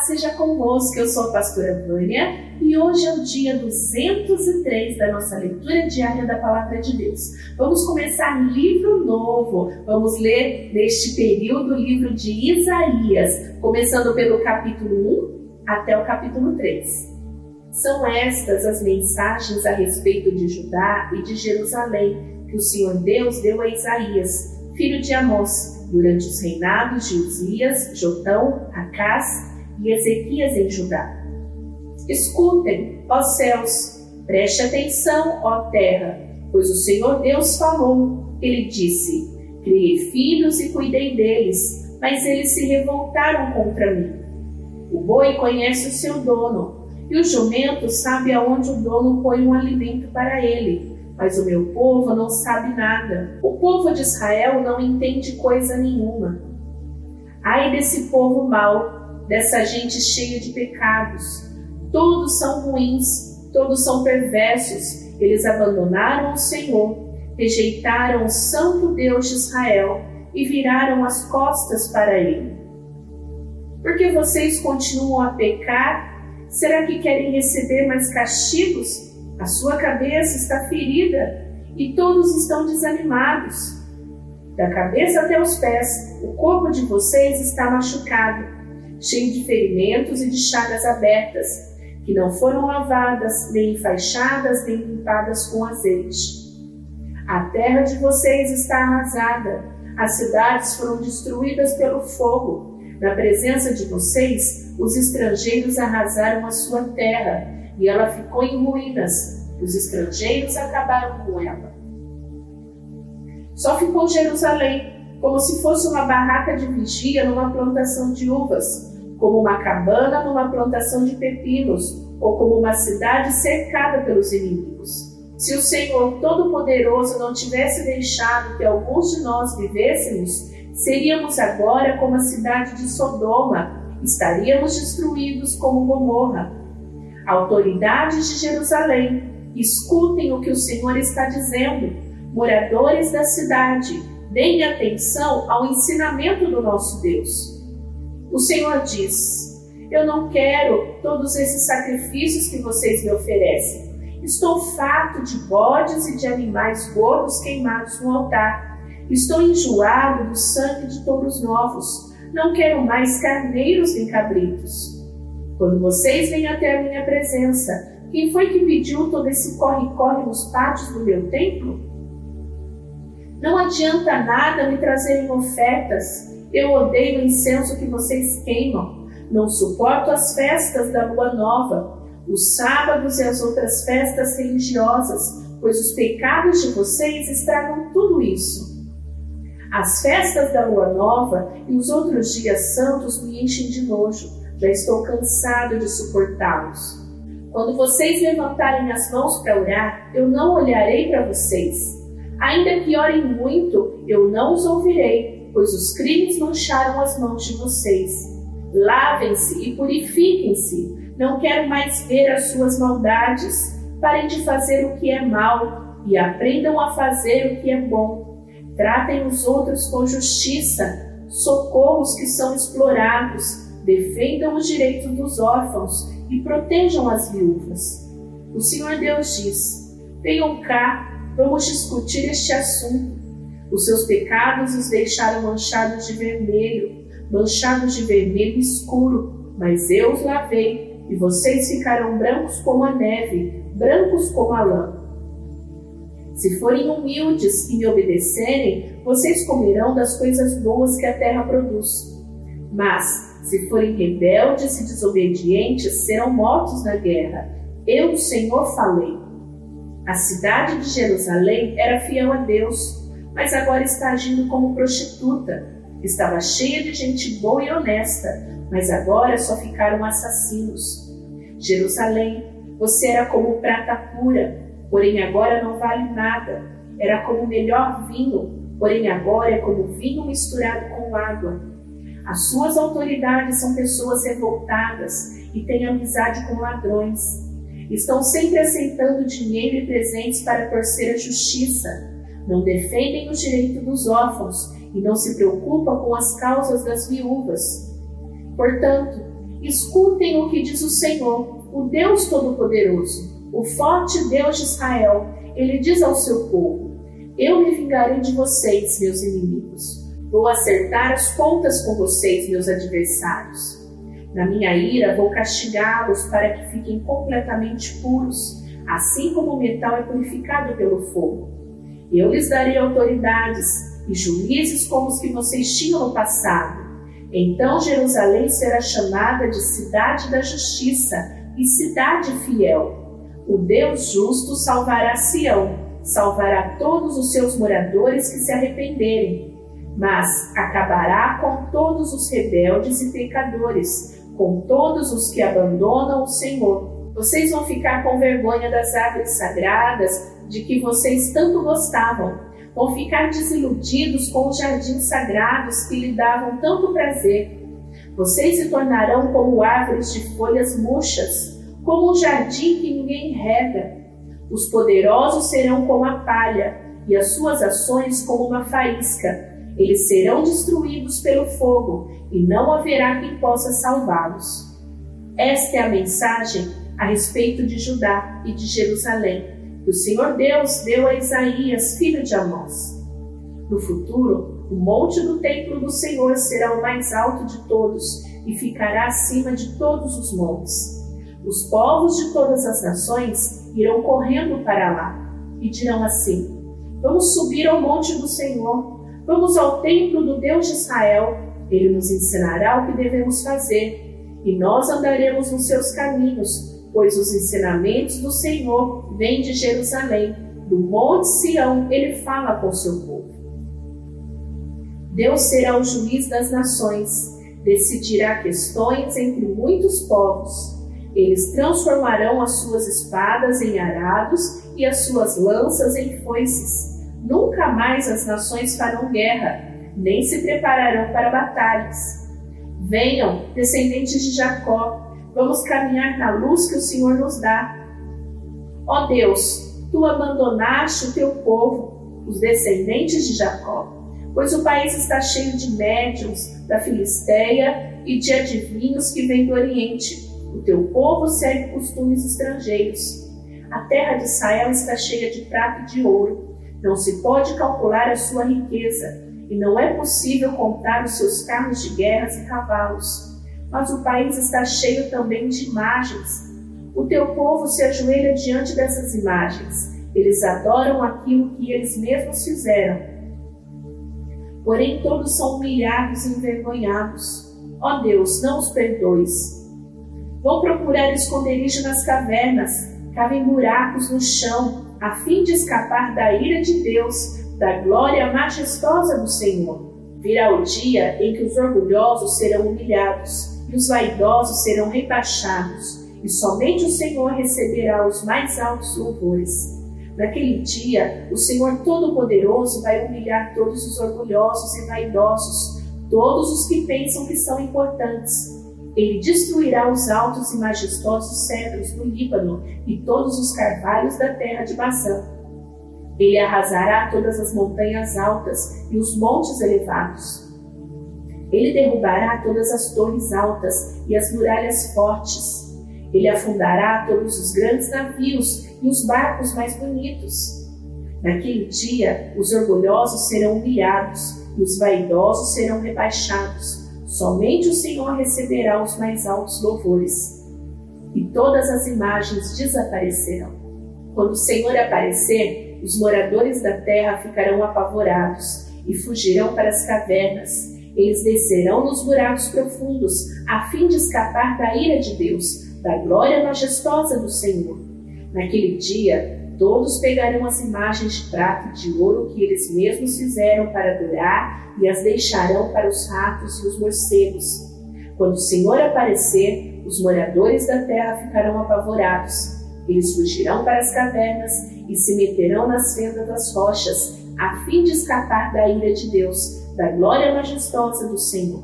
seja convosco. Eu sou a pastora Vânia e hoje é o dia 203 da nossa leitura diária da Palavra de Deus. Vamos começar livro novo. Vamos ler neste período o livro de Isaías, começando pelo capítulo 1 até o capítulo 3. São estas as mensagens a respeito de Judá e de Jerusalém que o Senhor Deus deu a Isaías, filho de Amós, durante os reinados de Uzias, Jotão, Acás e Ezequias em Judá. Escutem, ó céus, preste atenção, ó terra, pois o Senhor Deus falou. Ele disse: Criei filhos e cuidei deles, mas eles se revoltaram contra mim. O boi conhece o seu dono, e o jumento sabe aonde o dono põe um alimento para ele, mas o meu povo não sabe nada. O povo de Israel não entende coisa nenhuma. Ai desse povo mau dessa gente cheia de pecados. Todos são ruins, todos são perversos. Eles abandonaram o Senhor, rejeitaram o Santo Deus de Israel e viraram as costas para ele. Porque vocês continuam a pecar? Será que querem receber mais castigos? A sua cabeça está ferida e todos estão desanimados. Da cabeça até os pés, o corpo de vocês está machucado cheio de ferimentos e de chagas abertas, que não foram lavadas, nem enfaixadas, nem limpadas com azeite. A terra de vocês está arrasada, as cidades foram destruídas pelo fogo. Na presença de vocês, os estrangeiros arrasaram a sua terra, e ela ficou em ruínas. Os estrangeiros acabaram com ela. Só ficou Jerusalém, como se fosse uma barraca de vigia numa plantação de uvas como uma cabana numa plantação de pepinos, ou como uma cidade cercada pelos inimigos. Se o Senhor Todo-Poderoso não tivesse deixado que alguns de nós vivêssemos, seríamos agora como a cidade de Sodoma, estaríamos destruídos como Gomorra. Autoridades de Jerusalém, escutem o que o Senhor está dizendo. Moradores da cidade, deem atenção ao ensinamento do nosso Deus. O Senhor diz: Eu não quero todos esses sacrifícios que vocês me oferecem. Estou farto de bodes e de animais gordos queimados no altar. Estou enjoado do sangue de touros novos. Não quero mais carneiros nem cabritos. Quando vocês vêm até a minha presença, quem foi que pediu todo esse corre-corre nos pátios do meu templo? Não adianta nada me trazerem ofertas eu odeio o incenso que vocês queimam. Não suporto as festas da lua nova, os sábados e as outras festas religiosas, pois os pecados de vocês estragam tudo isso. As festas da lua nova e os outros dias santos me enchem de nojo. Já estou cansado de suportá-los. Quando vocês levantarem as mãos para orar, eu não olharei para vocês. Ainda que orem muito, eu não os ouvirei pois os crimes mancharam as mãos de vocês. Lavem-se e purifiquem-se. Não quero mais ver as suas maldades. Parem de fazer o que é mal e aprendam a fazer o que é bom. Tratem os outros com justiça. Socorram os que são explorados. Defendam os direitos dos órfãos e protejam as viúvas. O Senhor Deus diz: Venham cá, vamos discutir este assunto. Os seus pecados os deixaram manchados de vermelho, manchados de vermelho escuro, mas eu os lavei, e vocês ficarão brancos como a neve, brancos como a lã. Se forem humildes e me obedecerem, vocês comerão das coisas boas que a terra produz. Mas, se forem rebeldes e desobedientes, serão mortos na guerra. Eu, o Senhor, falei. A cidade de Jerusalém era fiel a Deus mas agora está agindo como prostituta. Estava cheia de gente boa e honesta, mas agora só ficaram assassinos. Jerusalém, você era como prata pura, porém agora não vale nada. Era como o melhor vinho, porém agora é como vinho misturado com água. As suas autoridades são pessoas revoltadas e têm amizade com ladrões. Estão sempre aceitando dinheiro e presentes para torcer a justiça não defendem os direitos dos órfãos e não se preocupam com as causas das viúvas. Portanto, Escutem o que diz o Senhor, o Deus Todo-Poderoso, o forte Deus de Israel. Ele diz ao seu povo: Eu me vingarei de vocês, meus inimigos. Vou acertar as contas com vocês, meus adversários. Na minha ira, vou castigá-los para que fiquem completamente puros, assim como o metal é purificado pelo fogo. Eu lhes darei autoridades e juízes como os que vocês tinham no passado. Então Jerusalém será chamada de cidade da justiça e cidade fiel. O Deus justo salvará Sião, salvará todos os seus moradores que se arrependerem, mas acabará com todos os rebeldes e pecadores, com todos os que abandonam o Senhor. Vocês vão ficar com vergonha das árvores sagradas de que vocês tanto gostavam. Vão ficar desiludidos com os jardins sagrados que lhe davam tanto prazer. Vocês se tornarão como árvores de folhas murchas, como um jardim que ninguém rega. Os poderosos serão como a palha, e as suas ações como uma faísca. Eles serão destruídos pelo fogo, e não haverá quem possa salvá-los. Esta é a mensagem a respeito de Judá e de Jerusalém, que o Senhor Deus deu a Isaías, filho de Amós. No futuro, o monte do templo do Senhor será o mais alto de todos e ficará acima de todos os montes. Os povos de todas as nações irão correndo para lá e dirão assim: Vamos subir ao monte do Senhor, vamos ao templo do Deus de Israel ele nos ensinará o que devemos fazer, e nós andaremos nos seus caminhos, pois os ensinamentos do Senhor vêm de Jerusalém, do Monte Sião, ele fala com seu povo. Deus será o juiz das nações, decidirá questões entre muitos povos. Eles transformarão as suas espadas em arados e as suas lanças em foices. Nunca mais as nações farão guerra, nem se prepararão para batalhas. Venham, descendentes de Jacó, vamos caminhar na luz que o Senhor nos dá. Ó Deus, tu abandonaste o teu povo, os descendentes de Jacó, pois o país está cheio de médiums da Filisteia e de adivinhos que vêm do Oriente. O teu povo segue costumes estrangeiros. A terra de Israel está cheia de prata e de ouro. Não se pode calcular a sua riqueza e não é possível contar os seus carros de guerras e cavalos. Mas o país está cheio também de imagens. O teu povo se ajoelha diante dessas imagens. Eles adoram aquilo que eles mesmos fizeram. Porém, todos são humilhados e envergonhados. Ó Deus, não os perdoes. Vão procurar esconderijo nas cavernas, cavem buracos no chão, a fim de escapar da ira de Deus da glória majestosa do Senhor. Virá o dia em que os orgulhosos serão humilhados e os vaidosos serão rebaixados, e somente o Senhor receberá os mais altos louvores. Naquele dia, o Senhor Todo-Poderoso vai humilhar todos os orgulhosos e vaidosos, todos os que pensam que são importantes. Ele destruirá os altos e majestosos cedros do Líbano e todos os carvalhos da terra de Bazã ele arrasará todas as montanhas altas e os montes elevados. Ele derrubará todas as torres altas e as muralhas fortes. Ele afundará todos os grandes navios e os barcos mais bonitos. Naquele dia, os orgulhosos serão humilhados e os vaidosos serão rebaixados. Somente o Senhor receberá os mais altos louvores. E todas as imagens desaparecerão. Quando o Senhor aparecer, os moradores da terra ficarão apavorados e fugirão para as cavernas. Eles descerão nos buracos profundos, a fim de escapar da ira de Deus, da glória majestosa do Senhor. Naquele dia, todos pegarão as imagens de prata e de ouro que eles mesmos fizeram para adorar e as deixarão para os ratos e os morcegos. Quando o Senhor aparecer, os moradores da terra ficarão apavorados. Eles fugirão para as cavernas e se meterão nas fendas das rochas, a fim de escapar da ira de Deus, da glória majestosa do Senhor.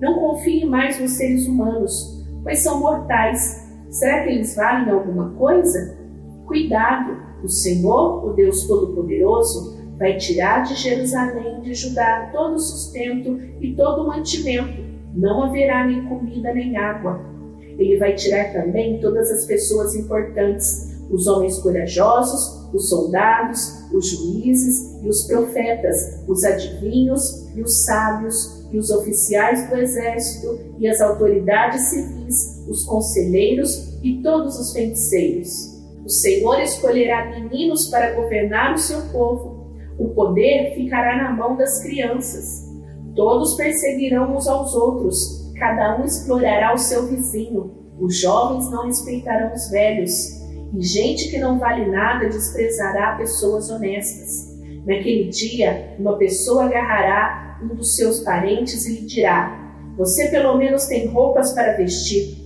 Não confie mais nos seres humanos, pois são mortais. Será que eles valem alguma coisa? Cuidado! O Senhor, o Deus Todo-Poderoso, vai tirar de Jerusalém de Judá todo o sustento e todo o mantimento. não haverá nem comida nem água. Ele vai tirar também todas as pessoas importantes, os homens corajosos, os soldados, os juízes e os profetas, os adivinhos e os sábios e os oficiais do exército e as autoridades civis, os conselheiros e todos os feiticeiros. O Senhor escolherá meninos para governar o seu povo. O poder ficará na mão das crianças. Todos perseguirão uns aos outros, cada um explorará o seu vizinho. Os jovens não respeitarão os velhos e gente que não vale nada desprezará pessoas honestas. Naquele dia, uma pessoa agarrará um dos seus parentes e lhe dirá: Você pelo menos tem roupas para vestir.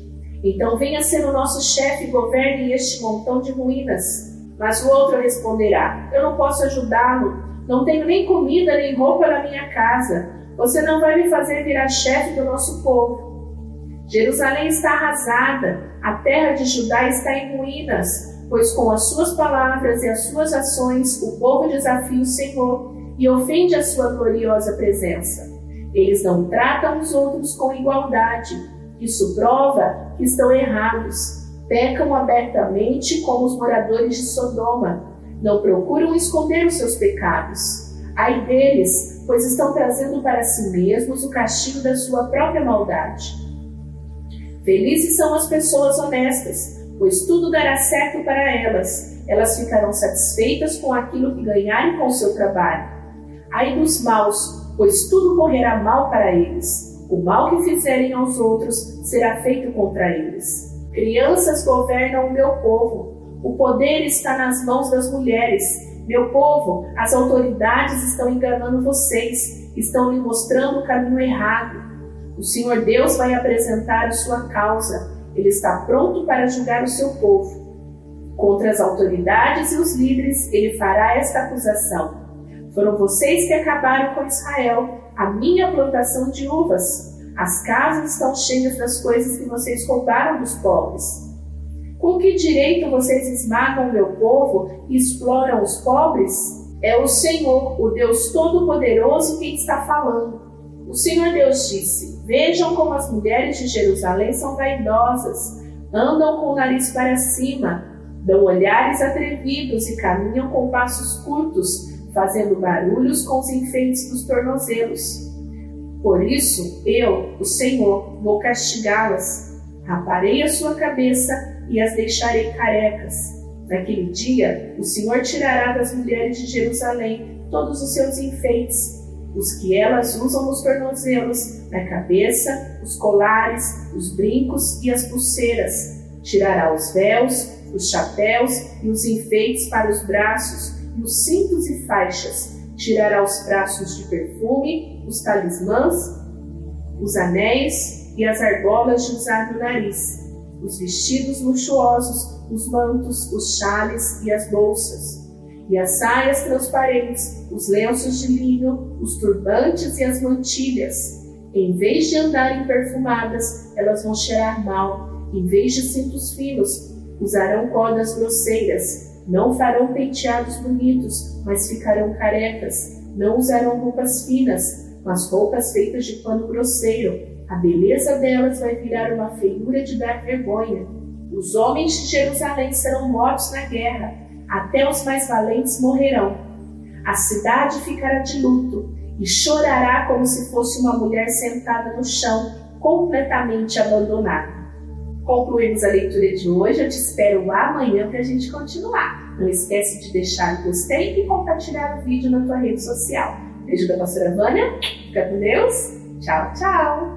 Então venha ser o nosso chefe e governe este montão de ruínas. Mas o outro responderá: Eu não posso ajudá-lo. Não tenho nem comida nem roupa na minha casa. Você não vai me fazer virar chefe do nosso povo. Jerusalém está arrasada, a terra de Judá está em ruínas, pois com as suas palavras e as suas ações o povo desafia o Senhor e ofende a sua gloriosa presença. Eles não tratam os outros com igualdade. Isso prova que estão errados. Pecam abertamente como os moradores de Sodoma. Não procuram esconder os seus pecados. Ai deles, pois estão trazendo para si mesmos o castigo da sua própria maldade. Felizes são as pessoas honestas, pois tudo dará certo para elas. Elas ficarão satisfeitas com aquilo que ganharem com seu trabalho. Ai dos maus, pois tudo correrá mal para eles. O mal que fizerem aos outros será feito contra eles. Crianças governam o meu povo. O poder está nas mãos das mulheres. Meu povo, as autoridades estão enganando vocês, estão lhe mostrando o caminho errado. O Senhor Deus vai apresentar sua causa. Ele está pronto para julgar o seu povo. Contra as autoridades e os líderes, ele fará esta acusação. Foram vocês que acabaram com Israel, a minha plantação de uvas. As casas estão cheias das coisas que vocês roubaram dos pobres. Com que direito vocês esmagam o meu povo e exploram os pobres? É o Senhor, o Deus Todo-Poderoso, quem está falando. O Senhor Deus disse: Vejam como as mulheres de Jerusalém são vaidosas, andam com o nariz para cima, dão olhares atrevidos e caminham com passos curtos, fazendo barulhos com os enfeites dos tornozelos. Por isso, eu, o Senhor, vou castigá-las. Raparei a sua cabeça e as deixarei carecas. Naquele dia, o Senhor tirará das mulheres de Jerusalém todos os seus enfeites os que elas usam nos tornozelos, na cabeça, os colares, os brincos e as pulseiras. Tirará os véus, os chapéus e os enfeites para os braços, e os cintos e faixas. Tirará os frascos de perfume, os talismãs, os anéis e as argolas de usar no nariz, os vestidos luxuosos, os mantos, os chales e as bolsas e as saias transparentes, os lenços de linho, os turbantes e as mantilhas. Em vez de andarem perfumadas, elas vão cheirar mal. Em vez de cintos finos, usarão cordas grosseiras. Não farão penteados bonitos, mas ficarão carecas. Não usarão roupas finas, mas roupas feitas de pano grosseiro. A beleza delas vai virar uma feiura de dar vergonha. Os homens de Jerusalém serão mortos na guerra até os mais valentes morrerão. A cidade ficará de luto e chorará como se fosse uma mulher sentada no chão, completamente abandonada. Concluímos a leitura de hoje. Eu te espero amanhã para a gente continuar. Não esquece de deixar o gostei e compartilhar o vídeo na tua rede social. Beijo da pastora Vânia. Fica com Deus. Tchau, tchau.